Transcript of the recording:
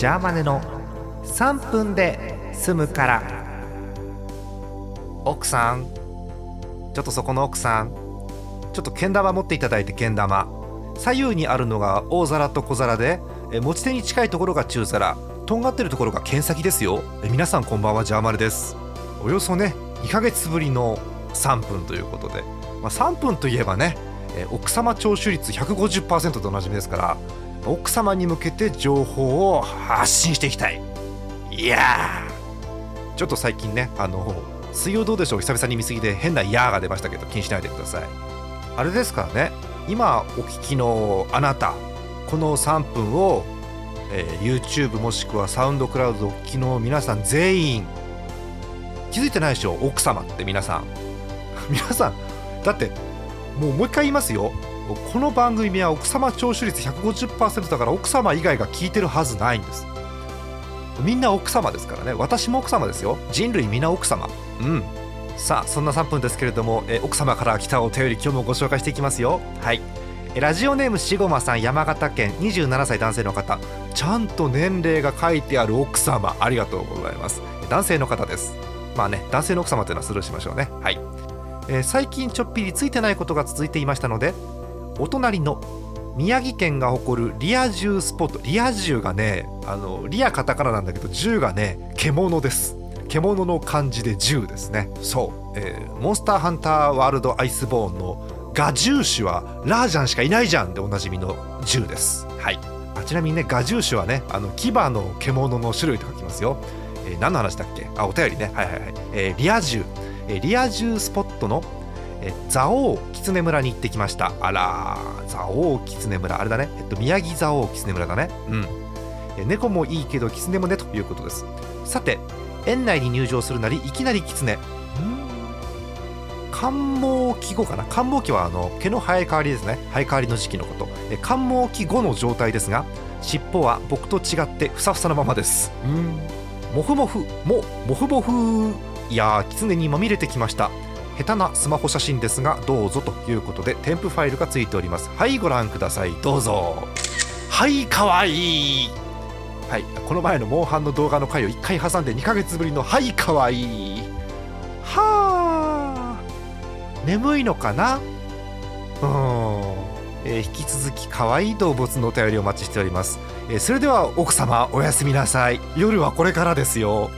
ジャーマネの3分で済むから。奥さん。ちょっとそこの奥さん。ちょっとけん玉持っていただいてけん玉。左右にあるのが大皿と小皿でえ持ち手に近いところが中皿。とんがってるところが剣先ですよ。皆さんこんばんはジャーマネです。およそね2ヶ月ぶりの3分ということで、まあ、3分といえばねえ奥様聴取率150%とおなじみですから奥様に向けて情報を発信していきたい。いやー。ちょっと最近ねあの水曜どうでしょう？久々に見過ぎで変な「やー」が出ましたけど気にしないでください。あれですからね今お聞きのあなたこの3分を、えー YouTube もしくはサウンドクラウドお聞きの皆さん全員気づいてないでしょ？奥様って皆さん。皆さんだってもうもう一回言いますよ。この番組は奥様聴取率150%だから奥様以外が聞いてるはずないんです。みんな奥様ですからね。私も奥様ですよ。人類みんな奥様。うん。さあそんな3分ですけれども、え奥様から来たお便り今日もご紹介していきますよ。はい。ラジオネームしごまさん山形県27歳男性の方。ちゃんと年齢が書いてある奥様。ありがとうございます。男性の方です。まあね男性の奥様というのはスルーしましょうね。はい、えー最近ちょっぴりついてないことが続いていましたのでお隣の宮城県が誇るリア充スポットリア充がねあのリアカタカナなんだけど銃がね獣です。獣の漢字で銃ですね。そう、えーモンスターハンターワールドアイスボーンのガジューシュはラージャンしかいないじゃんでおなじみの銃です。はい。あちなみにねガジューシュはねあの牙の獣の種類と書きますよ、えー何の話だっけ？あお便りね。はいはいはい、えーリア充、えーリア充スポットのえ蔵王狐村に行ってきました。あら蔵王狐村。あれだね。えっと宮城蔵王狐村だね。うん。え猫もいいけど狐もねということです。さて園内に入場するなりいきなり狐寒毛期後かな。寒毛期はあの毛の生え変わりですね。生え変わりの時期のこと。え寒毛期後の状態ですが尻尾は僕と違ってふさふさのままです。うん。モフモフもモフモフいやー狐にまみれてきました。下手なスマホ写真ですがどうぞということで添付ファイルがついております。はいご覧ください。どうぞ。はいかわい。いはいこの前のモンハンの動画の回を1回挟んで2ヶ月ぶりのはいかわい。いはあ眠いのかな？うーん、えー引き続き可愛い動物のお便りをお待ちしております、えーそれでは奥様おやすみなさい。夜はこれからですよ。